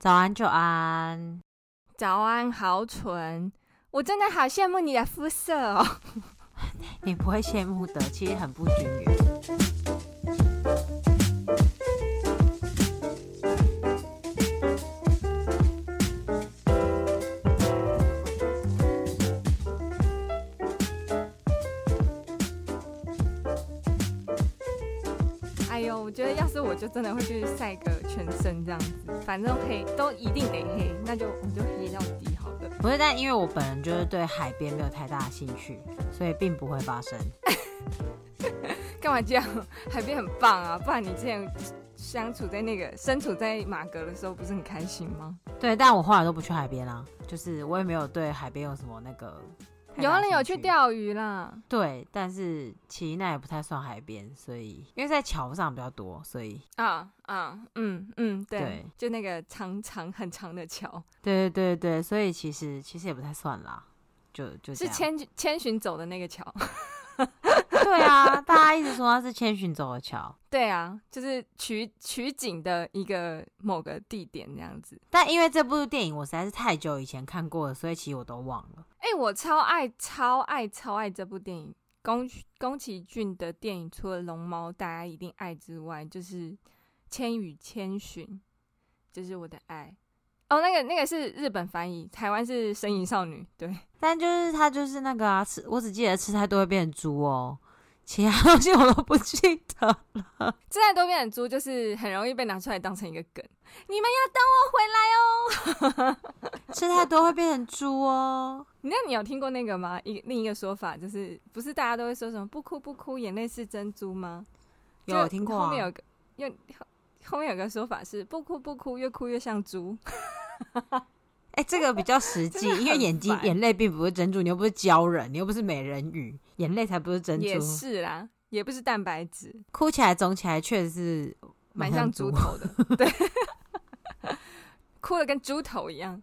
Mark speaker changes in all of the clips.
Speaker 1: 早安，久安。
Speaker 2: 早安，好蠢！我真的好羡慕你的肤色哦。
Speaker 1: 你不会羡慕的，其实很不均
Speaker 2: 匀。就真的会去晒个全身这样子，反正黑都一定得黑，那就我就黑到底好了。
Speaker 1: 不是，但因为我本人就是对海边没有太大的兴趣，所以并不会发生。
Speaker 2: 干嘛这样？海边很棒啊，不然你之前相处在那个身处在马格的时候，不是很开心吗？
Speaker 1: 对，但我后来都不去海边啊，就是我也没有对海边有什么那个。
Speaker 2: 有人有去钓鱼啦，
Speaker 1: 对，但是其实那也不太算海边，所以因为在桥上比较多，所以
Speaker 2: 啊啊嗯嗯对，对，就那个长长很长的桥，
Speaker 1: 对对对对，所以其实其实也不太算啦，就就是
Speaker 2: 千千寻走的那个桥。
Speaker 1: 对啊，大家一直说它是千寻走的桥。
Speaker 2: 对啊，就是取取景的一个某个地点这样子。
Speaker 1: 但因为这部电影我实在是太久以前看过了，所以其实我都忘了。
Speaker 2: 哎、欸，我超爱超爱超爱这部电影。宫宫崎骏的电影除了《龙猫》大家一定爱之外，就是《千与千寻》，就是我的爱。哦，那个那个是日本翻译，台湾是《神隐少女》。对，
Speaker 1: 但就是他就是那个啊，吃我只记得吃太多会变成猪哦。其他东西我都不记得了。
Speaker 2: 吃太多变成猪，就是很容易被拿出来当成一个梗。你们要等我回来哦。
Speaker 1: 吃太多会变成猪哦。
Speaker 2: 那你有听过那个吗？一另一个说法就是，不是大家都会说什么“不哭不哭，眼泪是珍珠”吗？
Speaker 1: 有，有听过啊。
Speaker 2: 后面有个，又 后面有个说法是“不哭不哭，越哭越像猪”。
Speaker 1: 哎、欸，这个比较实际，因为眼睛眼泪并不是珍珠，你又不是鲛人，你又不是美人鱼，眼泪才不是珍珠。
Speaker 2: 也是啦，也不是蛋白质，
Speaker 1: 哭起来肿起来确实是蛮像猪头的，
Speaker 2: 对，哭的跟猪头一样，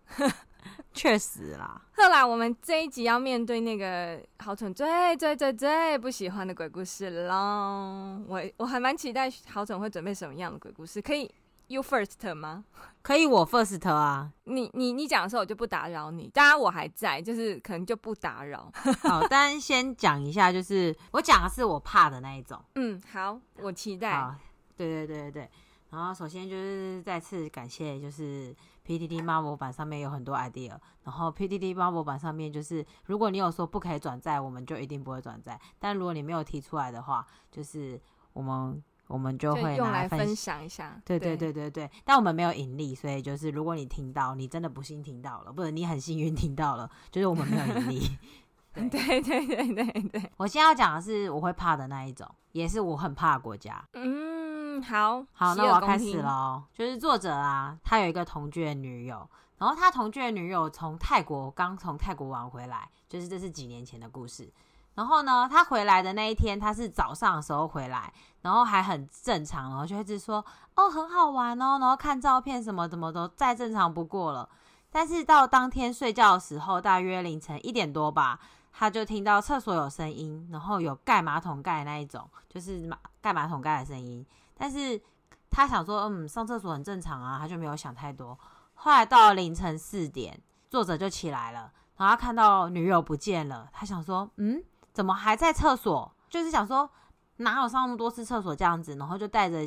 Speaker 1: 确实啦。
Speaker 2: 后来我们这一集要面对那个好蠢最最最最不喜欢的鬼故事喽，我我还蛮期待好蠢会准备什么样的鬼故事，可以。You first 吗？
Speaker 1: 可以，我 first 啊。
Speaker 2: 你你你讲的时候，我就不打扰你。当然我还在，就是可能就不打扰。
Speaker 1: 好，但先讲一下，就是我讲的是我怕的那一种。
Speaker 2: 嗯，好，我期待。
Speaker 1: 好，对对对对对。然后首先就是再次感谢，就是 PTT Marvel 版上面有很多 idea。然后 PDD Marvel 版上面就是，如果你有说不可以转载，我们就一定不会转载。但如果你没有提出来的话，就是我们。我们就会
Speaker 2: 拿来分享一下，
Speaker 1: 对对对对对。但我们没有盈利，所以就是如果你听到，你真的不幸听到了，不是你很幸运听到了，就是我们没有盈利。
Speaker 2: 对对对对对对。
Speaker 1: 我现在要讲的是我会怕的那一种，也是我很怕的国家。
Speaker 2: 嗯，好
Speaker 1: 好，那我要开始喽。就是作者啊，他有一个同居的女友，然后他同居的女友从泰国刚从泰国玩回来，就是这是几年前的故事。然后呢，他回来的那一天，他是早上的时候回来，然后还很正常，然后就一直说哦很好玩哦，然后看照片什么怎么都再正常不过了。但是到当天睡觉的时候，大约凌晨一点多吧，他就听到厕所有声音，然后有盖马桶盖那一种，就是马盖马桶盖的声音。但是他想说，嗯，上厕所很正常啊，他就没有想太多。后来到了凌晨四点，作者就起来了，然后他看到女友不见了，他想说，嗯。怎么还在厕所？就是想说哪有上那么多次厕所这样子，然后就带着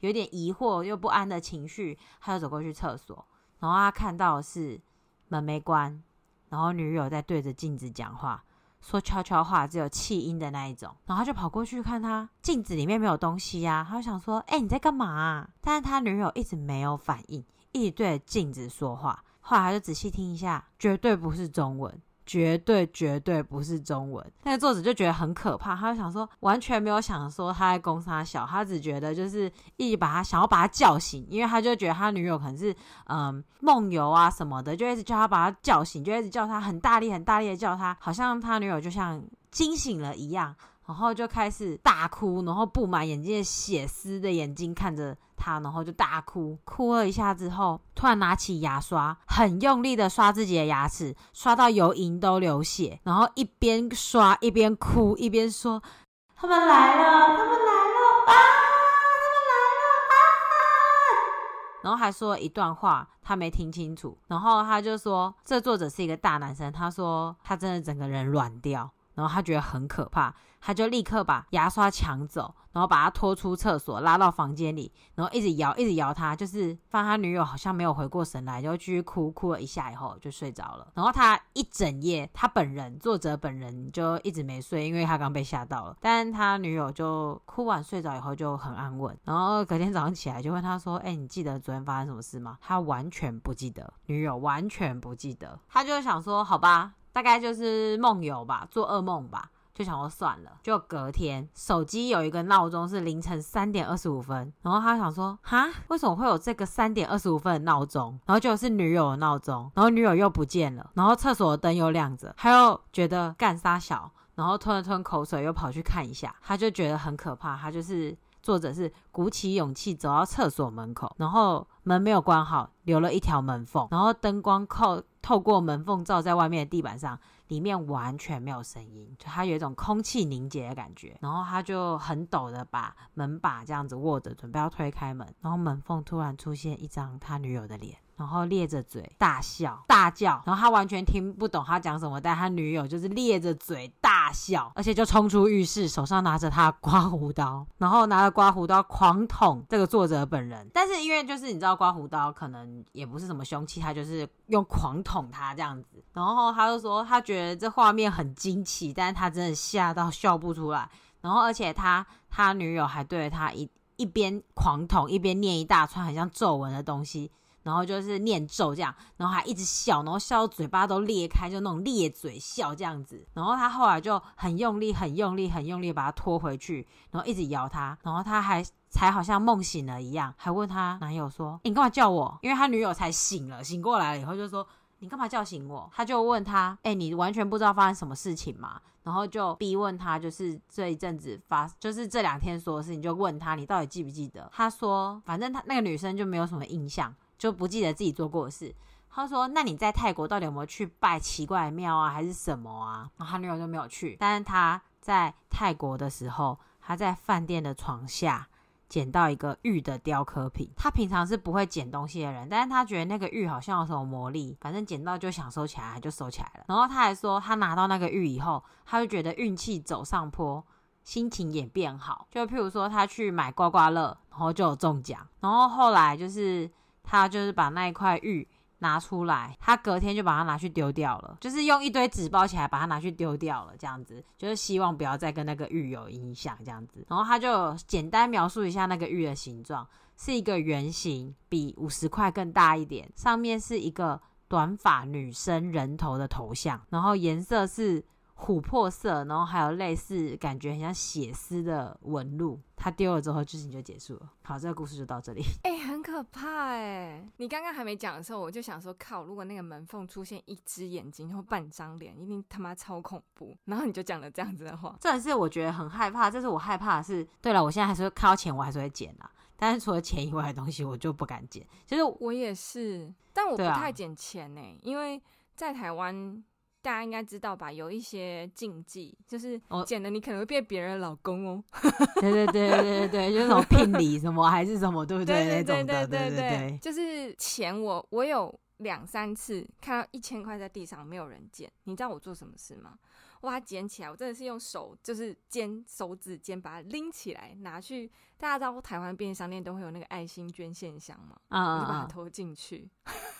Speaker 1: 有点疑惑又不安的情绪，他就走过去厕所。然后他看到是门没关，然后女友在对着镜子讲话，说悄悄话，只有气音的那一种。然后他就跑过去看他镜子里面没有东西呀、他就想说：“哎、你在干嘛、啊？”但是他女友一直没有反应，一直对着镜子说话。后来他就仔细听一下，绝对不是中文。绝对绝对不是中文，那个作者就觉得很可怕，他就想说完全没有想说他在攻杀小，他只觉得就是一直把他想要把他叫醒，因为他就觉得他女友可能是嗯梦游啊什么的，就一直叫他把他叫醒，就一直叫他很大力很大力的叫他，好像他女友就像惊醒了一样。然后就开始大哭，然后布满眼睛的血丝的眼睛看着他，然后就大哭，哭了一下之后，突然拿起牙刷，很用力的刷自己的牙齿，刷到油龈都流血，然后一边刷一边哭，一边说：“他们来了，他们来了啊，他们来了啊！”然后还说一段话，他没听清楚。然后他就说，这作者是一个大男生，他说他真的整个人软掉。然后他觉得很可怕，他就立刻把牙刷抢走，然后把他拖出厕所，拉到房间里，然后一直摇，一直摇他，就是发现他女友好像没有回过神来，就继续哭，哭了一下以后就睡着了。然后他一整夜，他本人作者本人就一直没睡，因为他刚被吓到了。但他女友就哭完睡着以后就很安稳。然后隔天早上起来就问他说：“哎，你记得昨天发生什么事吗？”他完全不记得，女友完全不记得。他就想说：“好吧。”大概就是梦游吧，做噩梦吧，就想说算了。就隔天，手机有一个闹钟是凌晨三点二十五分，然后他想说，哈，为什么会有这个三点二十五分的闹钟？然后就是女友的闹钟，然后女友又不见了，然后厕所的灯又亮着，他又觉得干啥小，然后吞了吞口水，又跑去看一下，他就觉得很可怕。他就是作者是鼓起勇气走到厕所门口，然后门没有关好，留了一条门缝，然后灯光靠。透过门缝照在外面的地板上，里面完全没有声音，就他有一种空气凝结的感觉。然后他就很抖的把门把这样子握着，准备要推开门。然后门缝突然出现一张他女友的脸，然后咧着嘴大笑大叫。然后他完全听不懂他讲什么，但他女友就是咧着嘴大笑，而且就冲出浴室，手上拿着他的刮胡刀，然后拿着刮胡刀狂捅这个作者本人。但是因为就是你知道刮胡刀可能也不是什么凶器，他就是用狂捅。他这样子，然后他就说他觉得这画面很惊奇，但是他真的吓到笑不出来。然后而且他他女友还对着他一一边狂捅一边念一大串很像咒文的东西，然后就是念咒这样，然后还一直笑，然后笑到嘴巴都裂开，就那种裂嘴笑这样子。然后他后来就很用力、很用力、很用力把他拖回去，然后一直摇他，然后他还。才好像梦醒了一样，还问他男友说：“你干嘛叫我？”因为他女友才醒了，醒过来了以后就说。你干嘛叫醒我？他就问他，哎、你完全不知道发生什么事情吗？然后就逼问他，就是这一阵子发，就是这两天说的事情，就问他，你到底记不记得？他说，反正他那个女生就没有什么印象，就不记得自己做过的事。他说，那你在泰国到底有没有去拜奇怪的庙啊，还是什么啊？然后他女友就没有去，但是他在泰国的时候，他在饭店的床下。捡到一个玉的雕刻品，他平常是不会捡东西的人，但是他觉得那个玉好像有什么魔力，反正捡到就想收起来，就收起来了。然后他还说，他拿到那个玉以后，他就觉得运气走上坡，心情也变好。就譬如说，他去买刮刮乐，然后就有中奖。然后后来就是他就是把那一块玉。拿出来，他隔天就把它拿去丢掉了，就是用一堆纸包起来，把它拿去丢掉了，这样子，就是希望不要再跟那个玉有影响，这样子。然后他就简单描述一下那个玉的形状，是一个圆形，比五十块更大一点，上面是一个短发女生人头的头像，然后颜色是。琥珀色，然后还有类似感觉很像血丝的纹路。他丢了之后，剧情就结束了。好，这个故事就到这里。
Speaker 2: 哎、欸，很可怕哎！你刚刚还没讲的时候，我就想说，靠，如果那个门缝出现一只眼睛或半张脸，一定他妈超恐怖。然后你就讲了这样子的话，
Speaker 1: 这也是我觉得很害怕。这是我害怕的是，对了，我现在还是会看到钱，我还是会捡啊。但是除了钱以外的东西，我就不敢捡。其实
Speaker 2: 我也是，但我不太捡钱呢、欸，啊、因为在台湾。大家应该知道吧有一些禁忌就是捡的你可能会被别人老公哦。
Speaker 1: 对对对对对就是那种聘礼什么还是什么对不
Speaker 2: 对
Speaker 1: 对对
Speaker 2: 对对就是钱我我有两三次看到一千块在地上没有人捡你知道我做什么事吗？我把它捡起来，我真的是用手，就是尖手指尖把它拎起来拿去。大家知道台湾便利商店都会有那个爱心捐献箱吗？啊、uh，uh. 我就把它投进去。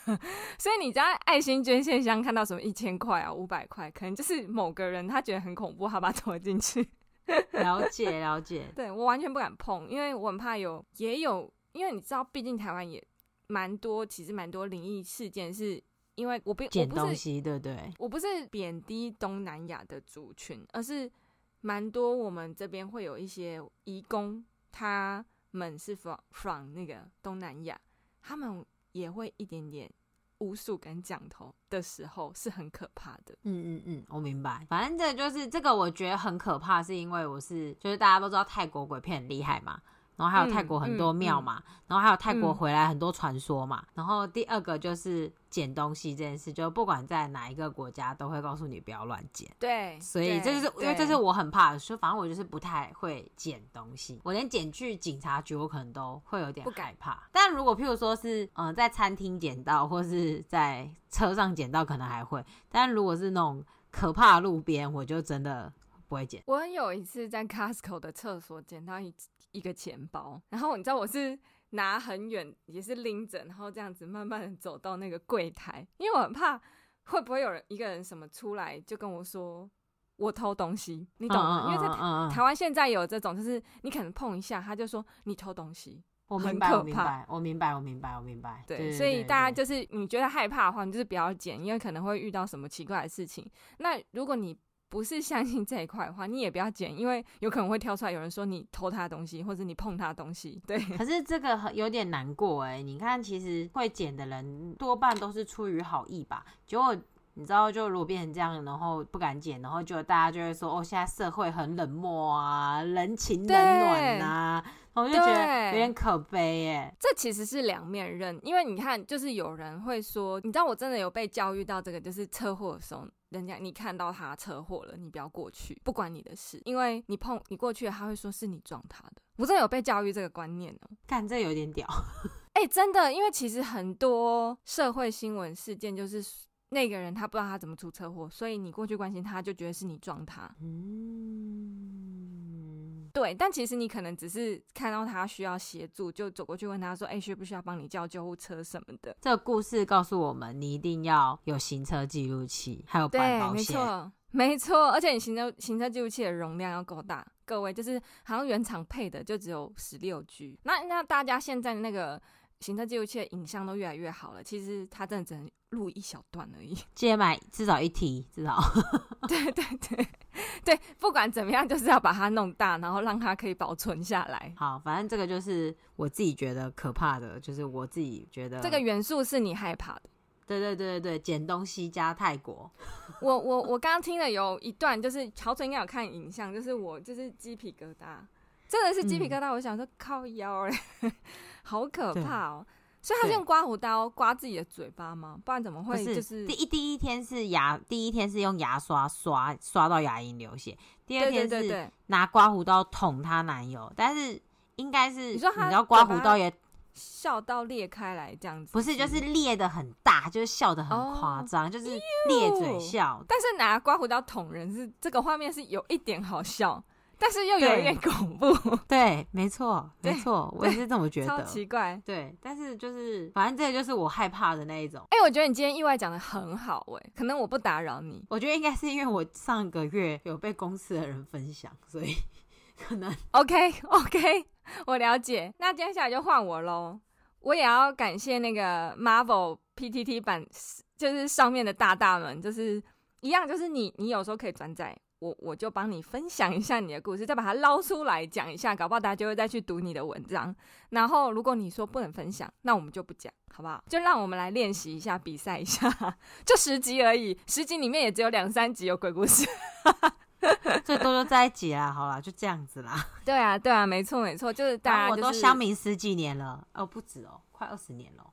Speaker 2: 所以你知道爱心捐献箱看到什么一千块啊、五百块，可能就是某个人他觉得很恐怖，他把它投进去。
Speaker 1: 了 解了解。
Speaker 2: 对，我完全不敢碰，因为我很怕有也有，因为你知道，毕竟台湾也蛮多，其实蛮多灵异事件是。因为我不捡东西，对不对？我不是贬低东南亚的族群，而是蛮多我们这边会有一些移工，他们是 from from 那个东南亚，他们也会一点点巫术跟降头的时候是很可怕的。
Speaker 1: 嗯嗯嗯，我明白。反正这就是这个，我觉得很可怕，是因为我是就是大家都知道泰国鬼片很厉害嘛。然后还有泰国很多庙嘛，嗯嗯嗯、然后还有泰国回来很多传说嘛。嗯、然后第二个就是捡东西这件事，就不管在哪一个国家都会告诉你不要乱捡。
Speaker 2: 对，
Speaker 1: 所以这就是因为这是我很怕的，所以反正我就是不太会捡东西。我连捡去警察局，我可能都会有点。不敢怕。但如果譬如说是嗯、呃、在餐厅捡到，或是在车上捡到，可能还会。但如果是那种可怕的路边，我就真的不会捡。
Speaker 2: 我有一次在 Costco 的厕所捡到一一个钱包，然后你知道我是拿很远，也是拎着，然后这样子慢慢的走到那个柜台，因为我很怕会不会有人一个人什么出来就跟我说我偷东西，你懂吗？因为在台湾现在有这种，就是你可能碰一下，他就说你偷东西。
Speaker 1: 我明白，我明白，我明白，我明白，我明白。
Speaker 2: 对，所以大家就是你觉得害怕的话，你就是不要捡，因为可能会遇到什么奇怪的事情。那如果你不是相信这一块的话，你也不要剪，因为有可能会跳出来有人说你偷他的东西，或者你碰他的东西。对，
Speaker 1: 可是这个有点难过哎。你看，其实会剪的人多半都是出于好意吧？结果你知道，就如果变成这样，然后不敢剪，然后就大家就会说哦，现在社会很冷漠啊，人情冷暖啊。我就觉得有点可悲耶。
Speaker 2: 这其实是两面刃，因为你看，就是有人会说，你知道我真的有被教育到这个，就是车祸的时候，人家你看到他车祸了，你不要过去，不关你的事，因为你碰你过去了，他会说是你撞他的。我真的有被教育这个观念呢，
Speaker 1: 干，这有点屌。
Speaker 2: 哎、欸，真的，因为其实很多社会新闻事件就是那个人他不知道他怎么出车祸，所以你过去关心他，就觉得是你撞他。嗯。对，但其实你可能只是看到他需要协助，就走过去问他说：“哎，需不需要帮你叫救护车什么的？”
Speaker 1: 这个故事告诉我们，你一定要有行车记录器，还有办保险。
Speaker 2: 对，没错，没错。而且你行车行车记录器的容量要够大，各位就是好像原厂配的就只有十六 G。那那大家现在那个。行车记录器的影像都越来越好了，其实它真的只能录一小段而已。
Speaker 1: 记得买至少一 T，至少。
Speaker 2: 对对对 对，不管怎么样，就是要把它弄大，然后让它可以保存下来。
Speaker 1: 好，反正这个就是我自己觉得可怕的，就是我自己觉得
Speaker 2: 这个元素是你害怕的。
Speaker 1: 对对对对对，捡东西加泰国。
Speaker 2: 我我我刚刚听了有一段，就是乔纯应该有看影像，就是我就是鸡皮疙瘩。真的是鸡皮疙瘩，嗯、我想说靠腰嘞，好可怕哦！所以他是用刮胡刀刮自己的嘴巴吗？不然怎么会？就是
Speaker 1: 第一第一天是牙，第一天是用牙刷刷刷到牙龈流血，第二天是拿刮胡刀捅她男友，但是应该是你说他，你知道刮胡刀也
Speaker 2: 笑到裂开来这样子，
Speaker 1: 不是就是裂的很大，就是笑的很夸张，哦、就是裂嘴笑。
Speaker 2: 但是拿刮胡刀捅人是这个画面是有一点好笑。但是又有一点恐怖，
Speaker 1: 对，没错，没错，我也是这么觉得，
Speaker 2: 超奇怪，
Speaker 1: 对，但是就是，反正这个就是我害怕的那一种。
Speaker 2: 哎、欸，我觉得你今天意外讲的很好，哎，可能我不打扰你，
Speaker 1: 我觉得应该是因为我上个月有被公司的人分享，所以可能。
Speaker 2: OK OK，我了解。那接下来就换我喽，我也要感谢那个 Marvel PTT 版，就是上面的大大们，就是一样，就是你，你有时候可以转载。我我就帮你分享一下你的故事，再把它捞出来讲一下，搞不好大家就会再去读你的文章。然后如果你说不能分享，那我们就不讲，好不好？就让我们来练习一下，比赛一下，就十集而已，十集里面也只有两三集有鬼故事，
Speaker 1: 最多就在一起啊，好啦，就这样子啦。
Speaker 2: 对啊，对啊，没错没错，就是大家、就是、
Speaker 1: 我都相明十几年了，哦，不止哦，快二十年了。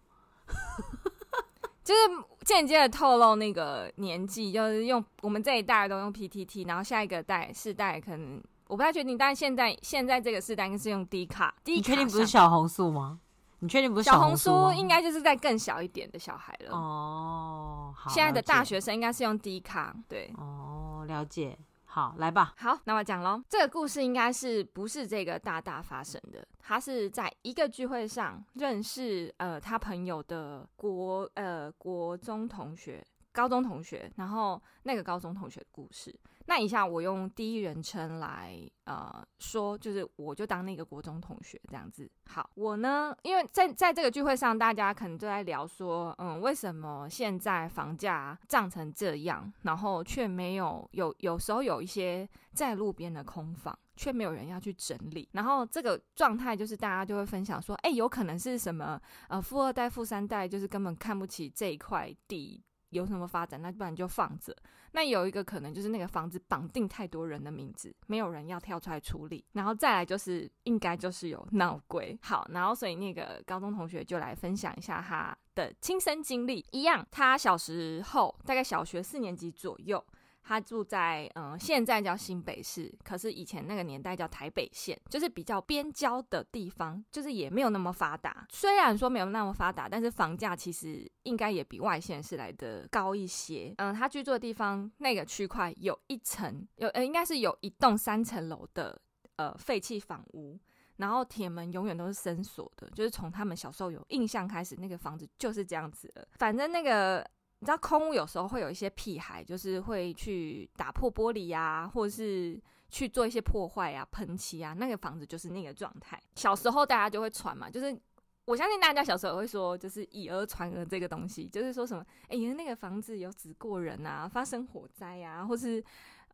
Speaker 2: 就是间接的透露那个年纪，就是用我们这一代都用 PTT，然后下一个代世代可能我不太确定，但是现在现在这个世代应该是用 D 卡。D 卡，
Speaker 1: 你确定不是小红书吗？你确定不是
Speaker 2: 小红书？应该就是在更小一点的小孩了。
Speaker 1: 哦，好，
Speaker 2: 现在的大学生应该是用 D 卡，对。
Speaker 1: 哦，了解。好，来吧。
Speaker 2: 好，那我讲喽。这个故事应该是不是这个大大发生的？他是在一个聚会上认识呃他朋友的国呃国中同学、高中同学，然后那个高中同学的故事。那以下我用第一人称来呃说，就是我就当那个国中同学这样子。好，我呢，因为在在这个聚会上，大家可能都在聊说，嗯，为什么现在房价涨成这样，然后却没有有有时候有一些在路边的空房，却没有人要去整理。然后这个状态就是大家就会分享说，哎，有可能是什么呃富二代、富三代，就是根本看不起这一块地。有什么发展，那不然就放着。那有一个可能就是那个房子绑定太多人的名字，没有人要跳出来处理。然后再来就是应该就是有闹鬼。好，然后所以那个高中同学就来分享一下他的亲身经历。一样，他小时候大概小学四年级左右。他住在嗯、呃，现在叫新北市，可是以前那个年代叫台北县，就是比较边郊的地方，就是也没有那么发达。虽然说没有那么发达，但是房价其实应该也比外县市来的高一些。嗯，他居住的地方那个区块有一层，有呃，应该是有一栋三层楼的呃废弃房屋，然后铁门永远都是深锁的，就是从他们小时候有印象开始，那个房子就是这样子的。反正那个。你知道空屋有时候会有一些屁孩，就是会去打破玻璃呀、啊，或者是去做一些破坏啊、喷漆啊。那个房子就是那个状态。小时候大家就会传嘛，就是我相信大家小时候也会说，就是以讹传讹这个东西，就是说什么，哎、欸，那个房子有死过人啊，发生火灾啊，或是。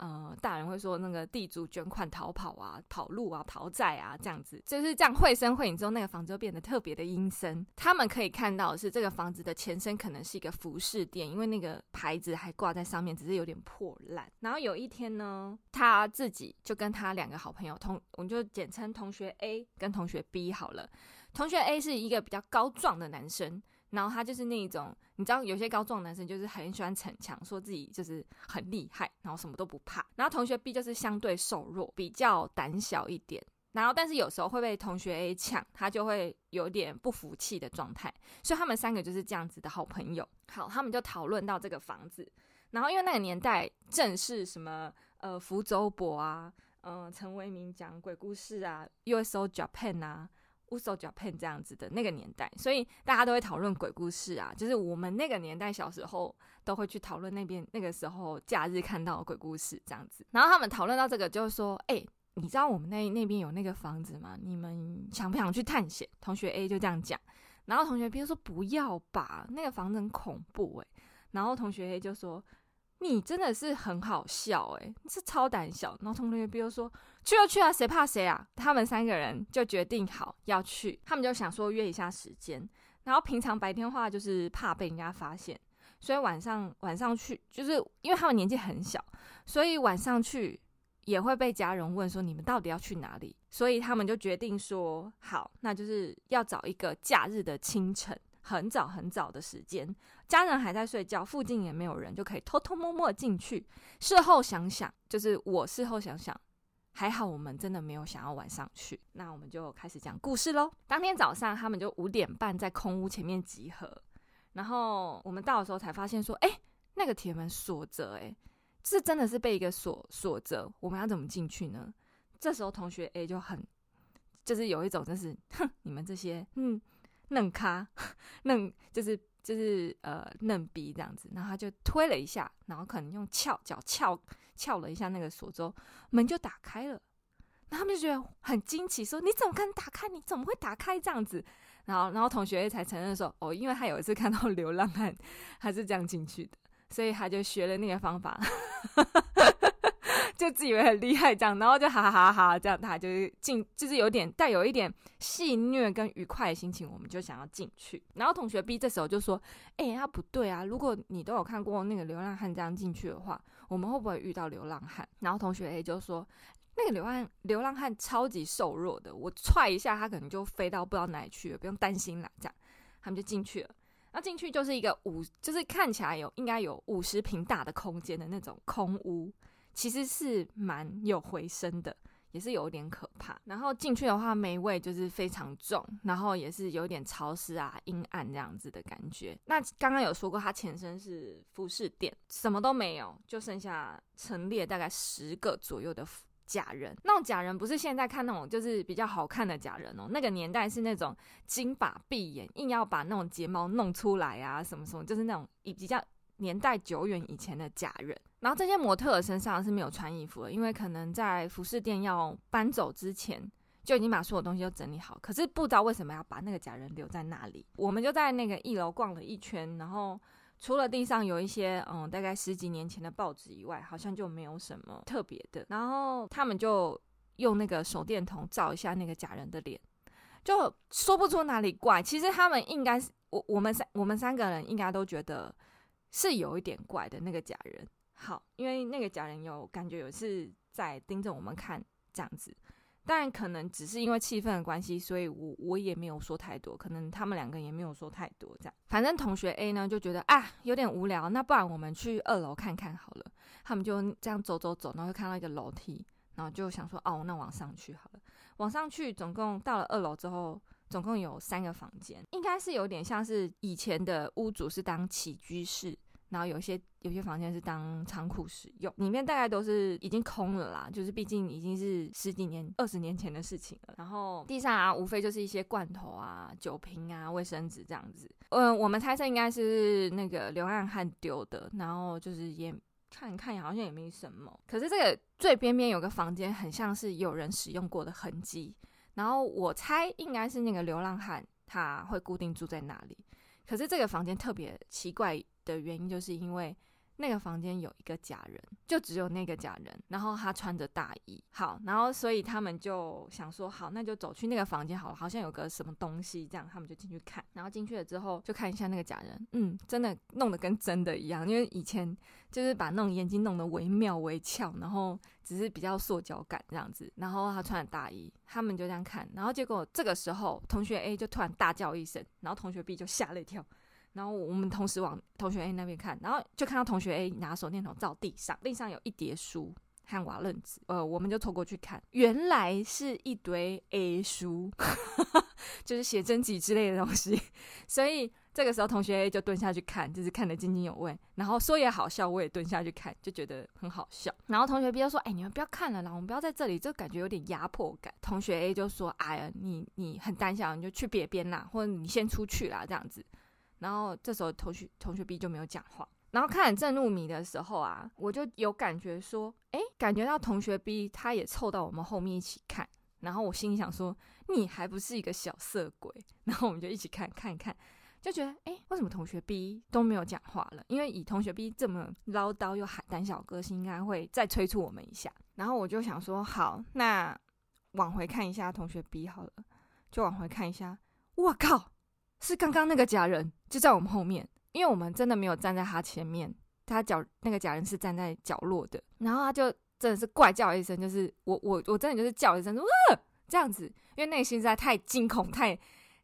Speaker 2: 呃，大人会说那个地主卷款逃跑啊、跑路啊、逃债啊，这样子就是这样绘声绘影之后，那个房子就变得特别的阴森。他们可以看到的是这个房子的前身可能是一个服饰店，因为那个牌子还挂在上面，只是有点破烂。然后有一天呢，他自己就跟他两个好朋友同，我们就简称同学 A 跟同学 B 好了。同学 A 是一个比较高壮的男生。然后他就是那种，你知道，有些高壮男生就是很喜欢逞强，说自己就是很厉害，然后什么都不怕。然后同学 B 就是相对瘦弱，比较胆小一点。然后但是有时候会被同学 A 抢，他就会有点不服气的状态。所以他们三个就是这样子的好朋友。好，他们就讨论到这个房子。然后因为那个年代正是什么呃福州博啊，嗯、呃、陈为民讲鬼故事啊，USO Japan 啊。乌索脚片这样子的那个年代，所以大家都会讨论鬼故事啊。就是我们那个年代小时候都会去讨论那边那个时候假日看到的鬼故事这样子。然后他们讨论到这个，就是说：“哎、你知道我们那那边有那个房子吗？你们想不想去探险？”同学 A 就这样讲，然后同学 B 就说：“不要吧，那个房子很恐怖哎。”然后同学 A 就说。你真的是很好笑诶，你是超胆小。然后同学比如说去就去啊，谁怕谁啊？他们三个人就决定好要去，他们就想说约一下时间。然后平常白天话就是怕被人家发现，所以晚上晚上去，就是因为他们年纪很小，所以晚上去也会被家人问说你们到底要去哪里。所以他们就决定说好，那就是要找一个假日的清晨。很早很早的时间，家人还在睡觉，附近也没有人，就可以偷偷摸摸进去。事后想想，就是我事后想想，还好我们真的没有想要晚上去。那我们就开始讲故事喽。当天早上，他们就五点半在空屋前面集合，然后我们到的时候才发现说，哎，那个铁门锁着，哎，这真的是被一个锁锁着，我们要怎么进去呢？这时候同学 A 就很，就是有一种就是，哼，你们这些，嗯。嫩咖，嫩就是就是呃嫩逼这样子，然后他就推了一下，然后可能用翘脚翘撬了一下那个锁之后，门就打开了。然后他们就觉得很惊奇，说：“你怎么可能打开？你怎么会打开这样子？”然后然后同学才承认说：“哦，因为他有一次看到流浪汉，他是这样进去的，所以他就学了那个方法。”就自以为很厉害这样，然后就哈哈哈哈这样，他就是进，就是有点带有一点戏谑跟愉快的心情，我们就想要进去。然后同学 B 这时候就说：“哎、欸，他不对啊！如果你都有看过那个流浪汉这样进去的话，我们会不会遇到流浪汉？”然后同学 A 就说：“那个流浪流浪汉超级瘦弱的，我踹一下他可能就飞到不知道哪里去了，不用担心啦。”这样他们就进去了。那进去就是一个五，就是看起来有应该有五十平大的空间的那种空屋。其实是蛮有回声的，也是有点可怕。然后进去的话，霉味就是非常重，然后也是有点潮湿啊、阴暗这样子的感觉。那刚刚有说过，它前身是服饰店，什么都没有，就剩下陈列大概十个左右的假人。那种假人不是现在看那种，就是比较好看的假人哦。那个年代是那种金发碧眼，硬要把那种睫毛弄出来啊，什么什么，就是那种比较。年代久远以前的假人，然后这些模特身上是没有穿衣服的，因为可能在服饰店要搬走之前就已经把所有东西都整理好，可是不知道为什么要把那个假人留在那里。我们就在那个一楼逛了一圈，然后除了地上有一些嗯大概十几年前的报纸以外，好像就没有什么特别的。然后他们就用那个手电筒照一下那个假人的脸，就说不出哪里怪。其实他们应该是我我们三我们三个人应该都觉得。是有一点怪的那个假人。好，因为那个假人有感觉有是在盯着我们看这样子。当然，可能只是因为气氛的关系，所以我我也没有说太多。可能他们两个也没有说太多，这样。反正同学 A 呢就觉得啊有点无聊，那不然我们去二楼看看好了。他们就这样走走走，然后就看到一个楼梯，然后就想说哦，那往上去好了。往上去，总共到了二楼之后，总共有三个房间，应该是有点像是以前的屋主是当起居室。然后有些有些房间是当仓库使用，里面大概都是已经空了啦，就是毕竟已经是十几年、二十年前的事情了。然后地上啊，无非就是一些罐头啊、酒瓶啊、卫生纸这样子。嗯，我们猜测应该是那个流浪汉丢的，然后就是也看看，好像也没什么。可是这个最边边有个房间，很像是有人使用过的痕迹。然后我猜应该是那个流浪汉他会固定住在那里。可是这个房间特别奇怪。的原因就是因为那个房间有一个假人，就只有那个假人，然后他穿着大衣，好，然后所以他们就想说，好，那就走去那个房间好了，好像有个什么东西，这样他们就进去看，然后进去了之后就看一下那个假人，嗯，真的弄得跟真的一样，因为以前就是把那种眼睛弄得惟妙惟肖，然后只是比较塑胶感这样子，然后他穿着大衣，他们就这样看，然后结果这个时候同学 A 就突然大叫一声，然后同学 B 就吓了一跳。然后我们同时往同学 A 那边看，然后就看到同学 A 拿手电筒照地上，地上有一叠书和瓦楞纸，呃，我们就凑过去看，原来是一堆 A 书，就是写真集之类的东西。所以这个时候同学 A 就蹲下去看，就是看得津津有味。然后说也好笑，我也蹲下去看，就觉得很好笑。然后同学 B 就说：“哎，你们不要看了啦，我们不要在这里，就感觉有点压迫感。”同学 A 就说：“哎呀，你你很胆小，你就去别边啦，或者你先出去啦，这样子。”然后这时候同学同学 B 就没有讲话，然后看正入迷的时候啊，我就有感觉说，哎，感觉到同学 B 他也凑到我们后面一起看，然后我心里想说，你还不是一个小色鬼，然后我们就一起看看一看，就觉得，哎，为什么同学 B 都没有讲话了？因为以同学 B 这么唠叨又喊胆小个性，应该会再催促我们一下。然后我就想说，好，那往回看一下同学 B 好了，就往回看一下，我靠！是刚刚那个假人就在我们后面，因为我们真的没有站在他前面，他脚那个假人是站在角落的，然后他就真的是怪叫一声，就是我我我真的就是叫一声，呃，这样子，因为内心实在太惊恐，太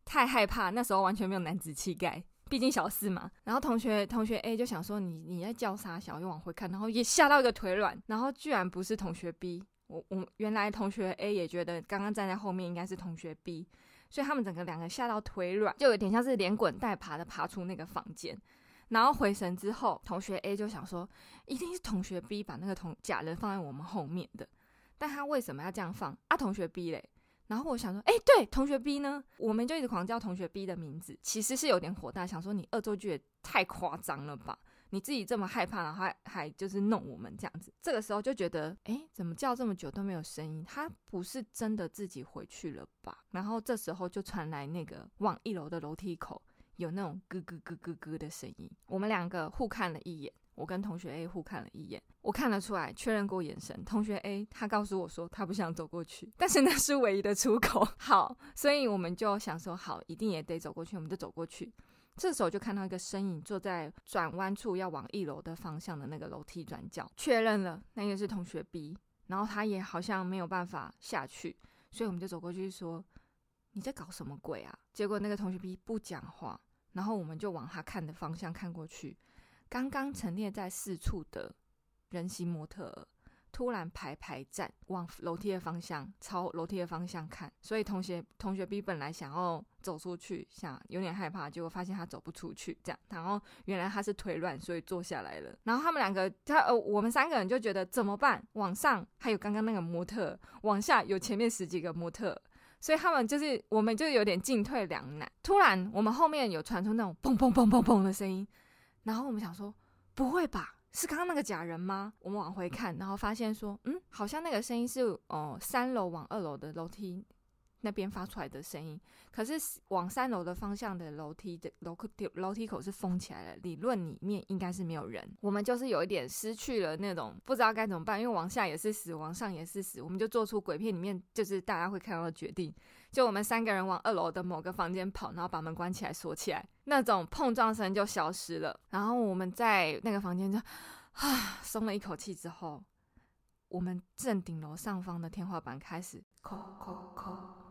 Speaker 2: 太害怕，那时候完全没有男子气概，毕竟小四嘛。然后同学同学 A 就想说你你在叫啥小，又往回看，然后也吓到一个腿软，然后居然不是同学 B，我我原来同学 A 也觉得刚刚站在后面应该是同学 B。所以他们整个两个吓到腿软，就有点像是连滚带爬的爬出那个房间。然后回神之后，同学 A 就想说，一定是同学 B 把那个同假人放在我们后面的。但他为什么要这样放啊？同学 B 嘞？然后我想说，哎，对，同学 B 呢？我们就一直狂叫同学 B 的名字，其实是有点火大，想说你恶作剧也太夸张了吧。你自己这么害怕，然后还还就是弄我们这样子，这个时候就觉得，哎，怎么叫这么久都没有声音？他不是真的自己回去了吧？然后这时候就传来那个往一楼的楼梯口有那种咯咯咯咯咯的声音。我们两个互看了一眼，我跟同学 A 互看了一眼，我看得出来，确认过眼神。同学 A 他告诉我说他不想走过去，但是那是唯一的出口。好，所以我们就想说，好，一定也得走过去，我们就走过去。这时候就看到一个身影坐在转弯处要往一楼的方向的那个楼梯转角，确认了那个是同学 B，然后他也好像没有办法下去，所以我们就走过去说：“你在搞什么鬼啊？”结果那个同学 B 不讲话，然后我们就往他看的方向看过去，刚刚陈列在四处的人形模特。突然排排站，往楼梯的方向，朝楼梯的方向看。所以同学同学 B 本来想要走出去，想有点害怕，结果发现他走不出去，这样。然后原来他是腿软，所以坐下来了。然后他们两个，他呃，我们三个人就觉得怎么办？往上还有刚刚那个模特，往下有前面十几个模特，所以他们就是我们就有点进退两难。突然我们后面有传出那种砰砰砰砰砰的声音，然后我们想说，不会吧？是刚刚那个假人吗？我们往回看，然后发现说，嗯，好像那个声音是哦，三楼往二楼的楼梯那边发出来的声音。可是往三楼的方向的楼梯的楼梯楼梯口是封起来的，理论里面应该是没有人。我们就是有一点失去了那种不知道该怎么办，因为往下也是死，往上也是死，我们就做出鬼片里面就是大家会看到的决定，就我们三个人往二楼的某个房间跑，然后把门关起来锁起来，那种碰撞声就消失了。然后我们在那个房间就啊 松了一口气之后，我们正顶楼上方的天花板开始扣扣扣。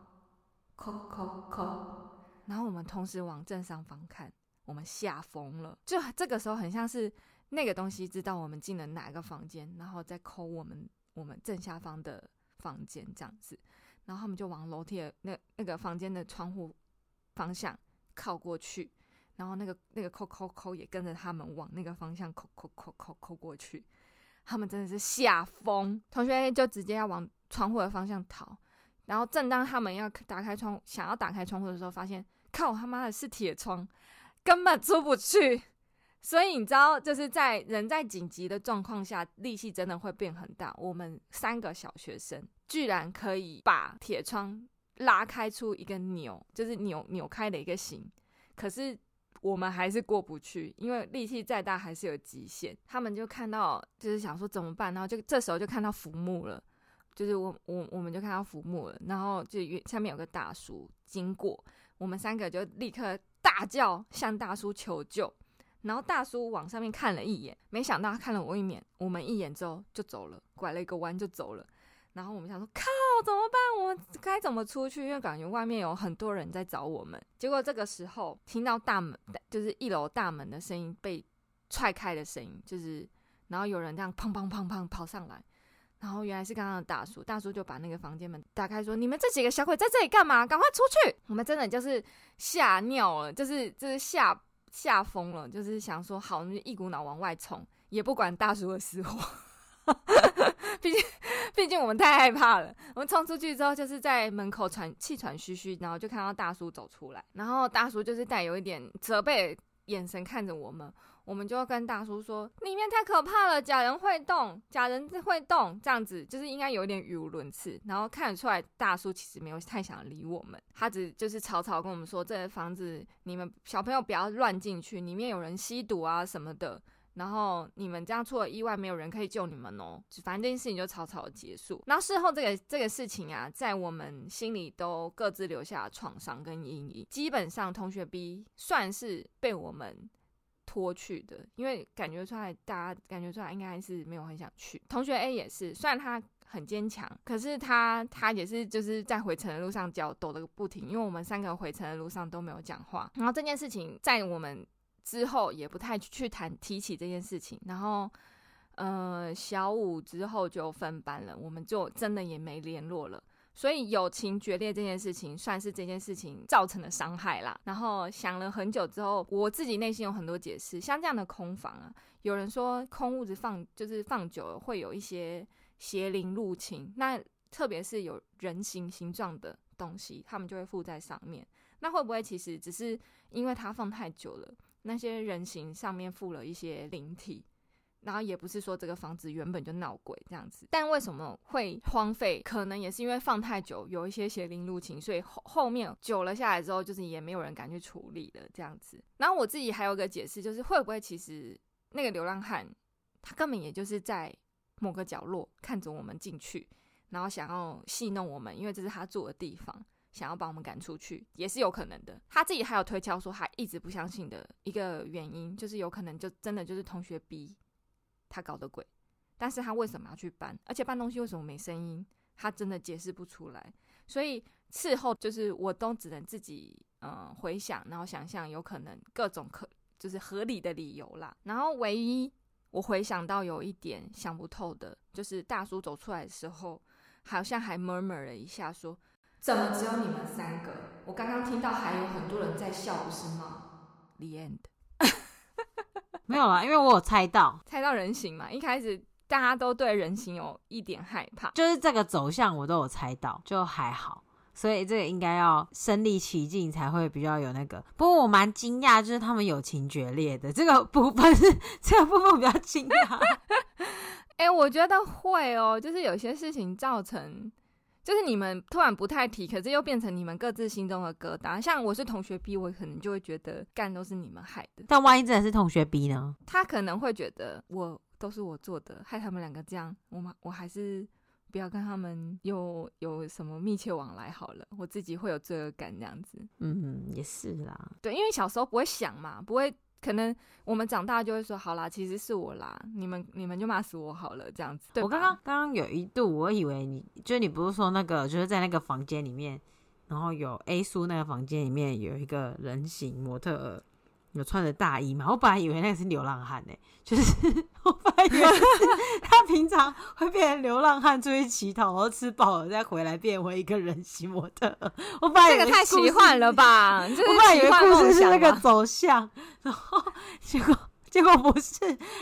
Speaker 2: 扣扣扣，然后我们同时往正上方看，我们吓疯了。就这个时候，很像是那个东西知道我们进了哪个房间，然后再抠我们我们正下方的房间这样子。然后他们就往楼梯的那那个房间的窗户方向靠过去，然后那个那个扣扣扣也跟着他们往那个方向扣扣扣扣扣过去。他们真的是吓疯，同学就直接要往窗户的方向逃。然后正当他们要打开窗，想要打开窗户的时候，发现靠他妈的是铁窗，根本出不去。所以你知道，就是在人在紧急的状况下，力气真的会变很大。我们三个小学生居然可以把铁窗拉开出一个扭，就是扭扭开的一个形。可是我们还是过不去，因为力气再大还是有极限。他们就看到，就是想说怎么办，然后就这时候就看到浮木了。就是我我我们就看到浮木了，然后就下面有个大叔经过，我们三个就立刻大叫向大叔求救，然后大叔往上面看了一眼，没想到他看了我一眼，我们一眼之后就走了，拐了一个弯就走了，然后我们想说靠怎么办？我该怎么出去？因为感觉外面有很多人在找我们。结果这个时候听到大门就是一楼大门的声音被踹开的声音，就是然后有人这样砰砰砰砰跑上来。然后原来是刚刚的大叔，大叔就把那个房间门打开，说：“你们这几个小鬼在这里干嘛？赶快出去！”我们真的就是吓尿了，就是就是吓吓疯了，就是想说好，我们就一股脑往外冲，也不管大叔的死活。毕竟毕竟我们太害怕了，我们冲出去之后，就是在门口喘气喘吁吁，然后就看到大叔走出来，然后大叔就是带有一点责备眼神看着我们。我们就跟大叔说，里面太可怕了，假人会动，假人会动，这样子就是应该有点语无伦次。然后看得出来，大叔其实没有太想理我们，他只就是草草跟我们说，这个房子你们小朋友不要乱进去，里面有人吸毒啊什么的。然后你们这样出了意外，没有人可以救你们哦。反正这件事情就草草的结束。然后事后这个这个事情啊，在我们心里都各自留下创伤跟阴影。基本上同学 B 算是被我们。拖去的，因为感觉出来，大家感觉出来应该是没有很想去。同学 A 也是，虽然他很坚强，可是他他也是就是在回程的路上脚抖得不停，因为我们三个回程的路上都没有讲话。然后这件事情在我们之后也不太去谈提起这件事情。然后，呃，小五之后就分班了，我们就真的也没联络了。所以友情决裂这件事情，算是这件事情造成的伤害啦。然后想了很久之后，我自己内心有很多解释。像这样的空房啊，有人说空屋子放就是放久了会有一些邪灵入侵，那特别是有人形形状的东西，他们就会附在上面。那会不会其实只是因为它放太久了，那些人形上面附了一些灵体？然后也不是说这个房子原本就闹鬼这样子，但为什么会荒废？可能也是因为放太久，有一些邪灵入侵，所以后后面久了下来之后，就是也没有人敢去处理了这样子。然后我自己还有个解释，就是会不会其实那个流浪汉他根本也就是在某个角落看着我们进去，然后想要戏弄我们，因为这是他住的地方，想要把我们赶出去，也是有可能的。他自己还有推敲说，他一直不相信的一个原因，就是有可能就真的就是同学 B。他搞的鬼，但是他为什么要去搬？而且搬东西为什么没声音？他真的解释不出来。所以事后就是我都只能自己嗯回想，然后想象有可能各种可就是合理的理由啦。然后唯一我回想到有一点想不透的，就是大叔走出来的时候，好像还 murmur 了一下说，说怎么只有你们三个？我刚刚听到还有很多人在笑，不是吗？The end。
Speaker 1: 没有啦，因为我有猜到，
Speaker 2: 猜到人形嘛。一开始大家都对人形有一点害怕，
Speaker 1: 就是这个走向我都有猜到，就还好。所以这个应该要身历其境才会比较有那个。不过我蛮惊讶，就是他们友情决裂的这个部分是 这个部分比较惊讶。
Speaker 2: 哎、欸，我觉得会哦，就是有些事情造成，就是你们突然不太提，可是又变成你们各自心中的疙瘩。像我是同学 B，我可能就会觉得干都是你们害的。
Speaker 1: 但万一真的是同学 B 呢？
Speaker 2: 他可能会觉得我都是我做的，害他们两个这样，我们我还是不要跟他们有有什么密切往来好了，我自己会有罪恶感这样子。
Speaker 1: 嗯，也是啦。
Speaker 2: 对，因为小时候不会想嘛，不会。可能我们长大就会说，好啦，其实是我啦，你们你们就骂死我好了，这样子。对，
Speaker 1: 我刚刚刚刚有一度，我以为你就是你不是说那个就是在那个房间里面，然后有 A 叔那个房间里面有一个人形模特儿。有穿着大衣嘛？我本来以为那个是流浪汉呢、欸，就是 我本来以为 他平常会变成流浪汉出去乞讨，然后吃饱了再回来变为一个人形模特。我本来以为
Speaker 2: 这个太奇幻了吧？我
Speaker 1: 本来以为故事是那个走向，然后结果结果不是，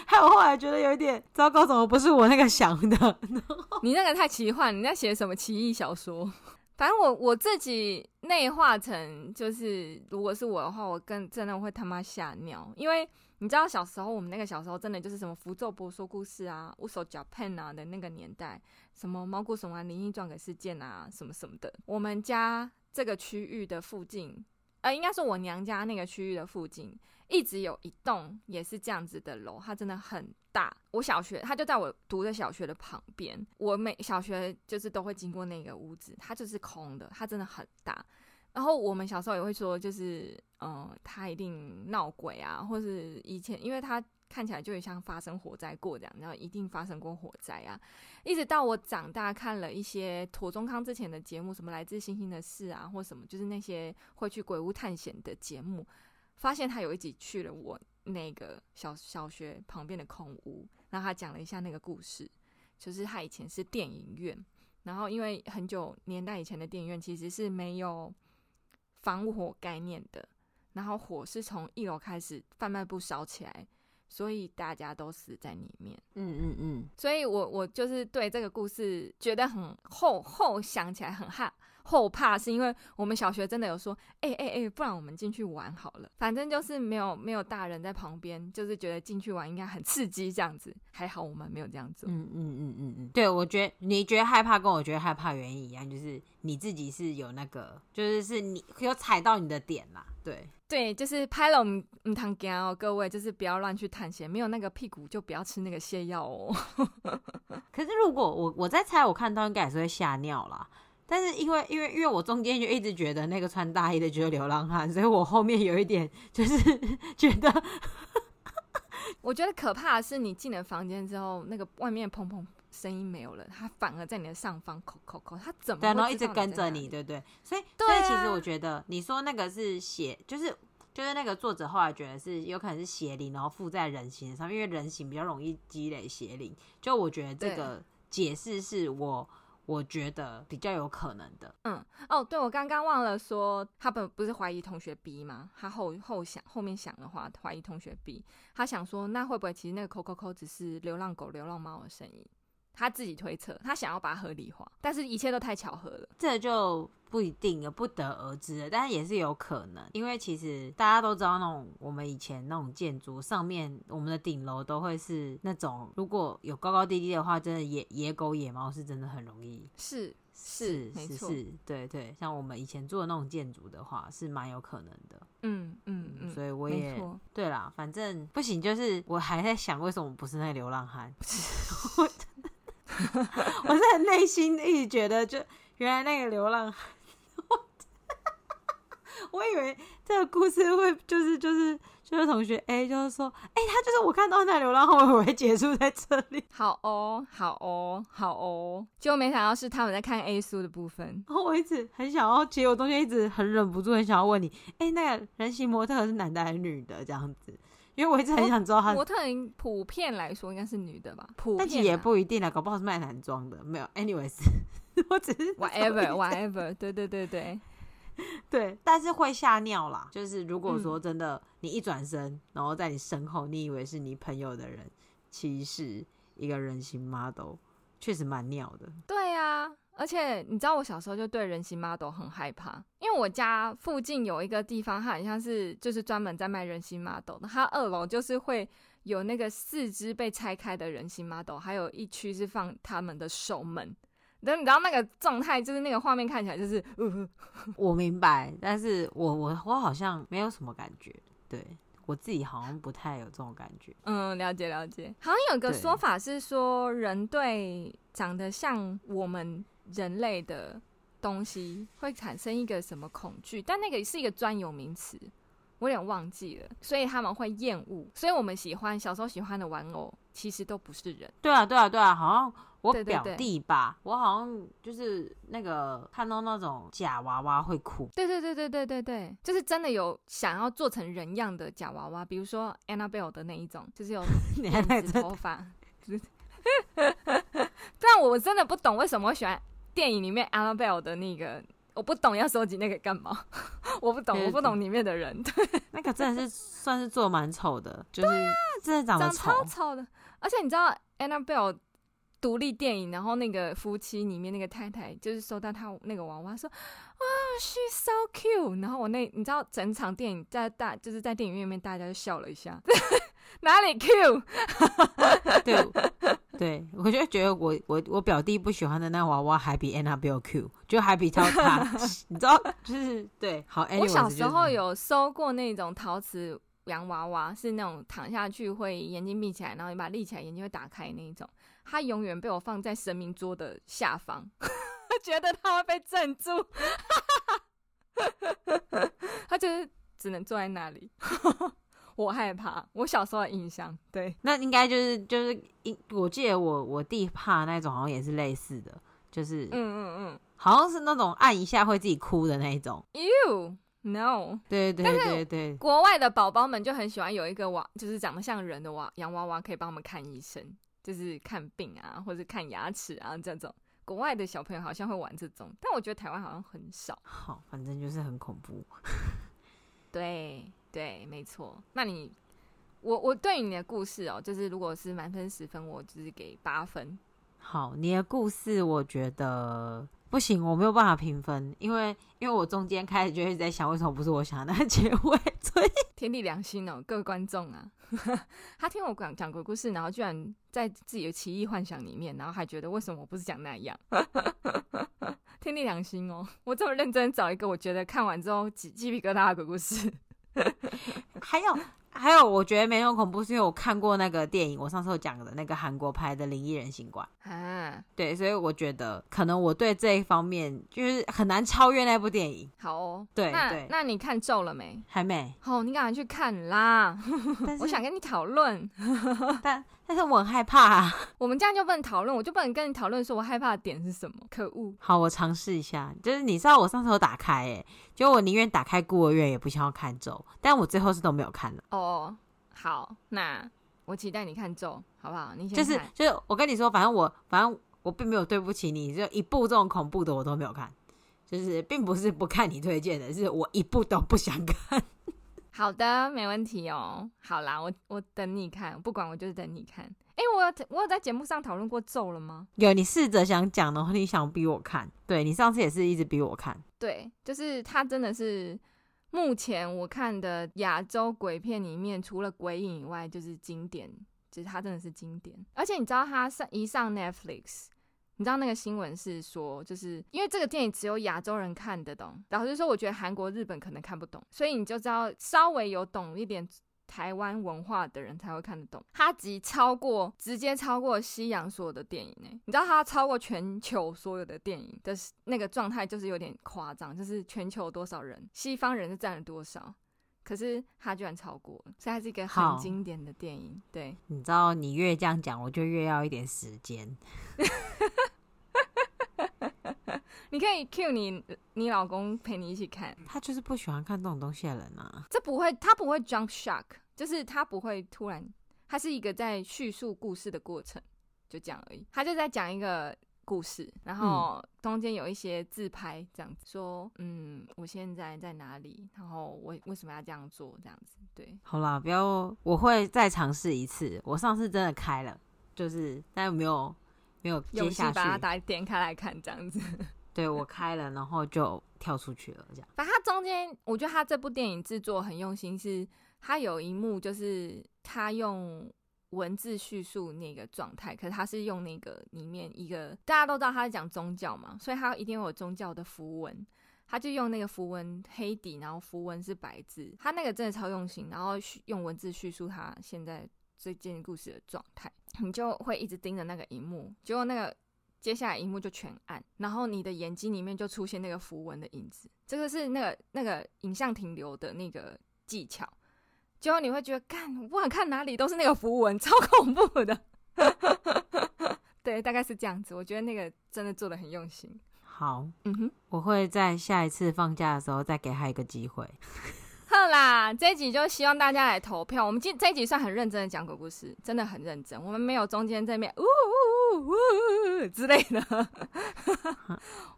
Speaker 1: 还有后来觉得有一点糟糕，怎么不是我那个想的？
Speaker 2: 你那个太奇幻，你在写什么奇异小说？反正我我自己内化成就是，如果是我的话，我更真的会他妈吓尿，因为你知道小时候我们那个小时候真的就是什么符咒博说故事啊、乌手脚 pen 啊的那个年代，什么毛骨悚然灵异撞鬼事件啊什么什么的。我们家这个区域的附近，呃，应该是我娘家那个区域的附近。一直有一栋也是这样子的楼，它真的很大。我小学，它就在我读的小学的旁边。我每小学就是都会经过那个屋子，它就是空的，它真的很大。然后我们小时候也会说，就是嗯，它一定闹鬼啊，或是以前，因为它看起来就很像发生火灾过这样，然后一定发生过火灾啊。一直到我长大，看了一些庹宗康之前的节目，什么来自星星的事啊，或什么，就是那些会去鬼屋探险的节目。发现他有一集去了我那个小小学旁边的空屋，然后他讲了一下那个故事，就是他以前是电影院，然后因为很久年代以前的电影院其实是没有防火概念的，然后火是从一楼开始贩卖部烧起来，所以大家都死在里面。
Speaker 1: 嗯嗯嗯，
Speaker 2: 所以我我就是对这个故事觉得很后后想起来很害后怕是因为我们小学真的有说，哎哎哎，不然我们进去玩好了。反正就是没有没有大人在旁边，就是觉得进去玩应该很刺激这样子。还好我们没有这样做。
Speaker 1: 嗯嗯嗯嗯嗯，对，我觉得你觉得害怕跟我觉得害怕原因一样，就是你自己是有那个，就是是你有踩到你的点啦。对
Speaker 2: 对，就是拍了我们唔通惊哦，各位就是不要乱去探险，没有那个屁股就不要吃那个泻药哦。
Speaker 1: 可是如果我我在猜，我看到应该也是会吓尿啦。但是因为因为因为我中间就一直觉得那个穿大衣的就是流浪汉，所以我后面有一点就是 觉得，
Speaker 2: 我觉得可怕的是你进了房间之后，那个外面砰砰声音没有了，他反而在你的上方扣扣扣，他怎么对，
Speaker 1: 然后一直跟着你，对不对？所以对、啊、所以其实我觉得你说那个是邪，就是就是那个作者后来觉得是有可能是邪灵，然后附在人形上，因为人形比较容易积累邪灵。就我觉得这个解释是我。我觉得比较有可能的，
Speaker 2: 嗯，哦，对，我刚刚忘了说，他本不是怀疑同学 B 吗？他后后想后面想的话，怀疑同学 B，他想说，那会不会其实那个扣扣扣只是流浪狗、流浪猫的声音？他自己推测，他想要把它合理化，但是一切都太巧合了，
Speaker 1: 这就不一定了不得而知了，但是也是有可能，因为其实大家都知道，那种我们以前那种建筑上面，我们的顶楼都会是那种，如果有高高低低的话，真的野野狗、野猫是真的很容易，
Speaker 2: 是
Speaker 1: 是
Speaker 2: 是
Speaker 1: 是，对对，像我们以前住的那种建筑的话，是蛮有可能的，
Speaker 2: 嗯嗯嗯，
Speaker 1: 所以我也对啦，反正不行，就是我还在想，为什么不是那个流浪汉？我是很内心一直觉得，就原来那个流浪汉，我以为这个故事会就是就是就是同学 A 就是说，哎、欸，他就是我看到那流浪汉，我会结束在这里。
Speaker 2: 好哦，好哦，好哦，结果没想到是他们在看 A 书的部分。
Speaker 1: 然后我一直很想要，其实我中间一直很忍不住，很想要问你，哎、欸，那个人形模特是男的还是女的？这样子。因为我一直很想知道他
Speaker 2: 模特人普遍来说应该是女的吧，普遍
Speaker 1: 但其实也不一定啊，搞不好是卖男装的，没有。Anyways，我只是
Speaker 2: whatever whatever，对对对对
Speaker 1: 对，但是会吓尿啦。就是如果说真的，你一转身，嗯，然后在你身后，你以为是你朋友的人，其实是一个人形 model，确实蛮尿的。
Speaker 2: 对，啊。而且你知道，我小时候就对人形 model 很害怕，因为我家附近有一个地方，它很像是就是专门在卖人形 model 的。它二楼就是会有那个四肢被拆开的人形 model，还有一区是放他们的手门，但你知道那个状态，就是那个画面看起来就是，呃、
Speaker 1: 我明白，但是我我我好像没有什么感觉，对我自己好像不太有这种感觉。
Speaker 2: 嗯，了解了解。好像有个说法是说，人对长得像我们人类的东西会产生一个什么恐惧，但那个是一个专有名词。我有点忘记了，所以他们会厌恶。所以我们喜欢小时候喜欢的玩偶，其实都不是人。
Speaker 1: 对啊，对啊，对啊，好像我表弟吧，对对对，我好像就是那个看到那种假娃娃会哭。
Speaker 2: 对对对对对对对，就是真的有想要做成人样的假娃娃，比如说 Annabelle 的那一种，就是有辫子头发。但我真的不懂为什么会喜欢电影里面 Annabelle 的那个。我不懂要收集那个干嘛？我不懂，我不懂里面的人。对，
Speaker 1: 那个真的是算是做蛮丑的，就是真的长得
Speaker 2: 丑，丑的。而且你知道 Annabelle 独立电影，然后那个夫妻里面那个太太就是收到他那个娃娃说，啊，she's so cute。然后我那你知道整场电影在大就是在电影院里面大家就笑了一下，哪里 cute？
Speaker 1: 对。对，我就觉得我我我表弟不喜欢的那娃娃还比 Annabelle cute，就还比较 他，你知道，就是对。好，我
Speaker 2: 小时候有收过那种陶瓷洋娃娃，是那种躺下去会眼睛闭起来，然后你把它立起来眼睛会打开那一种。它永远被我放在神明桌的下方，觉得它会被镇住，它就是只能坐在那里。我害怕，我小时候的印象，对，
Speaker 1: 那应该就是就是，我记得我我弟怕那种，好像也是类似的，就是，嗯嗯嗯，好像是那种按一下会自己哭的那一种。
Speaker 2: You no，
Speaker 1: 对对对对，
Speaker 2: 国外的宝宝们就很喜欢有一个娃，就是长得像人的娃洋娃娃，可以帮我们看医生，就是看病啊，或者看牙齿啊这种。国外的小朋友好像会玩这种，但我觉得台湾好像很少。
Speaker 1: 好，反正就是很恐怖。
Speaker 2: 对。对，没错。那你，我我对你的故事哦，就是如果是满分十分，我就是给八分。
Speaker 1: 好，你的故事我觉得不行，我没有办法评分，因为因为我中间开始就一直在想，为什么不是我想的结尾？所以
Speaker 2: 天地良心哦，各位观众啊，他听我讲讲鬼故事，然后居然在自己的奇异幻想里面，然后还觉得为什么我不是讲那样？天地良心哦，我这么认真找一个，我觉得看完之后鸡鸡皮疙瘩的鬼故事。
Speaker 1: 还有还有，我觉得没那么恐怖，是因为我看过那个电影，我上次有讲的那个韩国拍的《灵异人形馆》啊，对，所以我觉得可能我对这一方面就是很难超越那部电影。
Speaker 2: 好哦，
Speaker 1: 对
Speaker 2: 那
Speaker 1: 对，
Speaker 2: 那你看咒了没？
Speaker 1: 还没。
Speaker 2: 好，你赶快去看啦！我想跟你讨论，
Speaker 1: 但。但是我很害怕啊！
Speaker 2: 我们这样就不能讨论，我就不能跟你讨论说我害怕的点是什么？可恶！
Speaker 1: 好，我尝试一下。就是你知道我上次有打开、欸，诶，就我宁愿打开孤儿院也不想要看咒，但我最后是都没有看了。
Speaker 2: 哦，好，那我期待你看咒，好不好？你先
Speaker 1: 就是就是我跟你说，反正我反正我并没有对不起你，就一部这种恐怖的我都没有看，就是并不是不看你推荐的，是我一部都不想看。
Speaker 2: 好的，没问题哦。好啦，我我等你看，不管我就是等你看。哎、欸，我有我有在节目上讨论过咒了吗？
Speaker 1: 有，你试着想讲的话，你想逼我看。对，你上次也是一直逼我看。
Speaker 2: 对，就是它真的是目前我看的亚洲鬼片里面，除了鬼影以外，就是经典。就是它真的是经典，而且你知道它上一上 Netflix。你知道那个新闻是说，就是因为这个电影只有亚洲人看得懂，老实说，我觉得韩国、日本可能看不懂，所以你就知道稍微有懂一点台湾文化的人才会看得懂。它集超过，直接超过西洋所有的电影呢。你知道它超过全球所有的电影的那个状态，就是有点夸张，就是全球多少人，西方人是占了多少，可是它居然超过了，所以它是一个很经典的电影。对，
Speaker 1: 你知道你越这样讲，我就越要一点时间。
Speaker 2: 你可以 cue 你你老公陪你一起看，
Speaker 1: 他就是不喜欢看这种东西的人啊。
Speaker 2: 这不会，他不会 jump shock，就是他不会突然，他是一个在叙述故事的过程，就这样而已。他就在讲一个故事，然后中间有一些自拍，这样子说，嗯，我现在在哪里？然后我为什么要这样做？这样子，对。
Speaker 1: 好啦，不要，我会再尝试一次。我上次真的开了，就是但没有。没有接下去，
Speaker 2: 把它打点开来看，这样子。
Speaker 1: 对，我开了，然后就跳出去了，这样。
Speaker 2: 反正它中间，我觉得他这部电影制作很用心，是它有一幕就是他用文字叙述那个状态，可是他是用那个里面一个大家都知道他是讲宗教嘛，所以他一定有宗教的符文，他就用那个符文黑底，然后符文是白字，他那个真的超用心，然后用文字叙述他现在这件故事的状态，你就会一直盯着那个荧幕，结果那个接下来荧幕就全暗，然后你的眼睛里面就出现那个符文的影子，这个是那个那个影像停留的那个技巧。结果你会觉得，看，不管看哪里都是那个符文，超恐怖的。对，大概是这样子。我觉得那个真的做的很用心。
Speaker 1: 好，
Speaker 2: 嗯哼，
Speaker 1: 我会在下一次放假的时候再给他一个机会。
Speaker 2: 好啦，这一集就希望大家来投票。我们今这一集算很认真的讲鬼故事，真的很认真。我们没有中间这边呜之类的，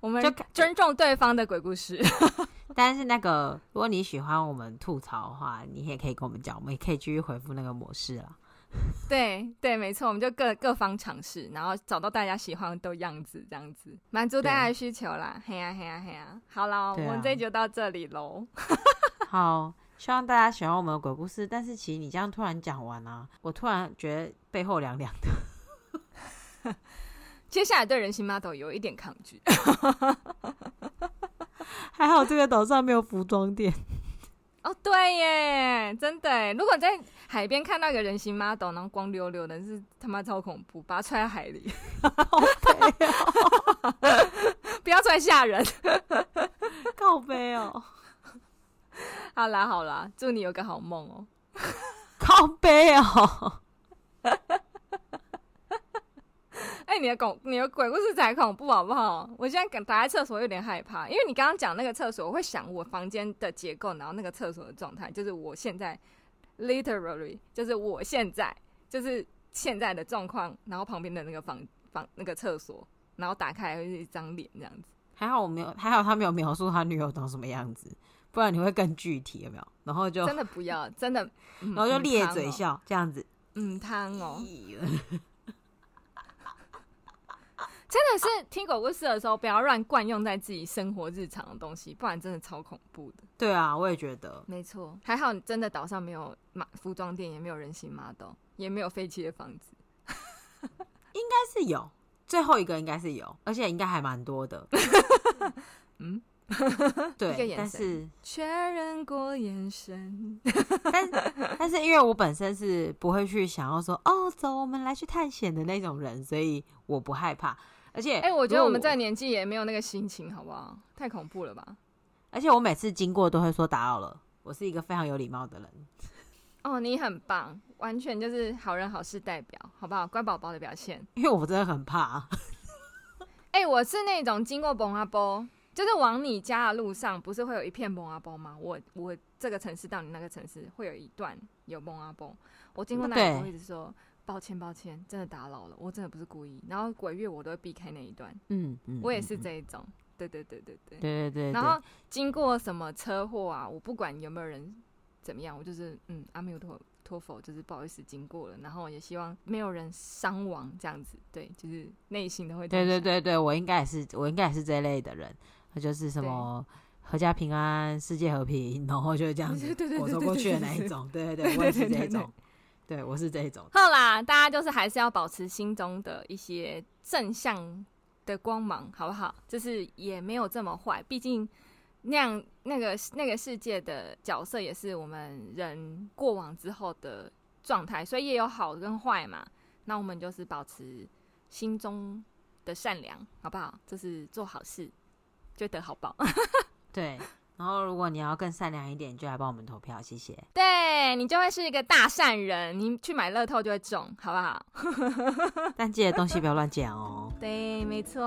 Speaker 2: 我们就尊重对方的鬼故事。
Speaker 1: 但是那个，如果你喜欢我们吐槽的话，你也可以跟我们讲，我们也可以继续回复那个模式了。
Speaker 2: 对对，没错，我们就各各方尝试，然后找到大家喜欢的样子，这样子满足大家的需求啦。嘿呀嘿呀嘿呀，好了，我们这就到这里喽。
Speaker 1: 好，希望大家喜欢我们的鬼故事。但是其实你这样突然讲完啊，我突然觉得背后凉凉的。
Speaker 2: 接下来对人形 model 有一点抗拒。
Speaker 1: 还好这个岛上没有服装店
Speaker 2: 哦，对耶，真的。如果在海边看到一个人形 model，然后光溜溜的，是他妈超恐怖，把它踹在海里，
Speaker 1: 好悲哦！
Speaker 2: 不要踹吓人，
Speaker 1: 靠背哦。
Speaker 2: 好啦好啦，祝你有个好梦哦，
Speaker 1: 靠背哦。
Speaker 2: 你的恐，你的鬼故事才恐怖好不好？我现在敢待在厕所有点害怕，因为你刚刚讲那个厕所，我会想我房间的结构，然后那个厕所的状态，就是我现在 literally 就是我现在就是现在的状况，然后旁边的那个房房那个厕所，然后打开来会是一张脸这样子。
Speaker 1: 还好我没有，还好他没有描述他女友长什么样子，不然你会更具体有没有？然后就
Speaker 2: 真的不要，真的，
Speaker 1: 然后就咧嘴笑、嗯、这样子，
Speaker 2: 嗯，汤哦。真的是听鬼故事的时候，不要乱惯用在自己生活日常的东西，不然真的超恐怖的。
Speaker 1: 对啊，我也觉得。
Speaker 2: 没错，还好真的岛上没有马服装店，也没有人形 model，也没有废弃的房子。
Speaker 1: 应该是有，最后一个应该是有，而且应该还蛮多的。嗯，对，但是
Speaker 2: 确认过眼神。
Speaker 1: 但但是因为我本身是不会去想要说哦，走，我们来去探险的那种人，所以我不害怕。而且，哎、
Speaker 2: 欸，我觉得我们这个年纪也没有那个心情，好不好？太恐怖了吧！
Speaker 1: 而且我每次经过都会说打扰了。我是一个非常有礼貌的人。
Speaker 2: 哦，你很棒，完全就是好人好事代表，好不好？乖宝宝的表现。
Speaker 1: 因为我真的很怕。
Speaker 2: 哎、欸，我是那种经过崩阿波，就是往你家的路上，不是会有一片崩阿波吗？我我这个城市到你那个城市会有一段有崩阿波，我经过那里我一直说。抱歉，抱歉，真的打扰了，我真的不是故意。然后鬼月我都会避开那一段，嗯嗯，我也是这一种，嗯、对对对对对，
Speaker 1: 对对对。
Speaker 2: 然后经过什么车祸啊，我不管有没有人怎么样，我就是嗯，阿弥陀托佛，就是不好意思经过了，然后也希望没有人伤亡这样子，对，就是内心都会。
Speaker 1: 对对对对，我应该也是，我应该也是这一类的人，他就是什么阖家平安，世界和平，然后就是这样子我走过去的那一种，对对对，我也是这一种。对，我是这一种。好
Speaker 2: 啦，大家就是还是要保持心中的一些正向的光芒，好不好？就是也没有这么坏，毕竟那样那个那个世界的角色也是我们人过往之后的状态，所以也有好跟坏嘛。那我们就是保持心中的善良，好不好？就是做好事就得好报。
Speaker 1: 对。然后，如果你要更善良一点，就来帮我们投票，谢谢。
Speaker 2: 对，你就会是一个大善人，你去买乐透就会中，好不好？
Speaker 1: 但记得东西不要乱捡哦。
Speaker 2: 对，没错。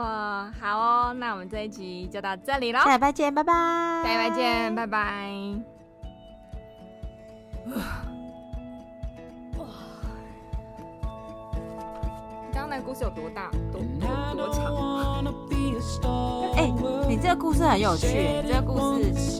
Speaker 2: 好哦，那我们这一集就到这里喽。
Speaker 1: 下礼拜见，拜拜。
Speaker 2: 下礼拜见，拜拜。哇！刚刚那个故事有多大？多多多长？
Speaker 1: 哎、你这个故事很有趣，你这个故事就是。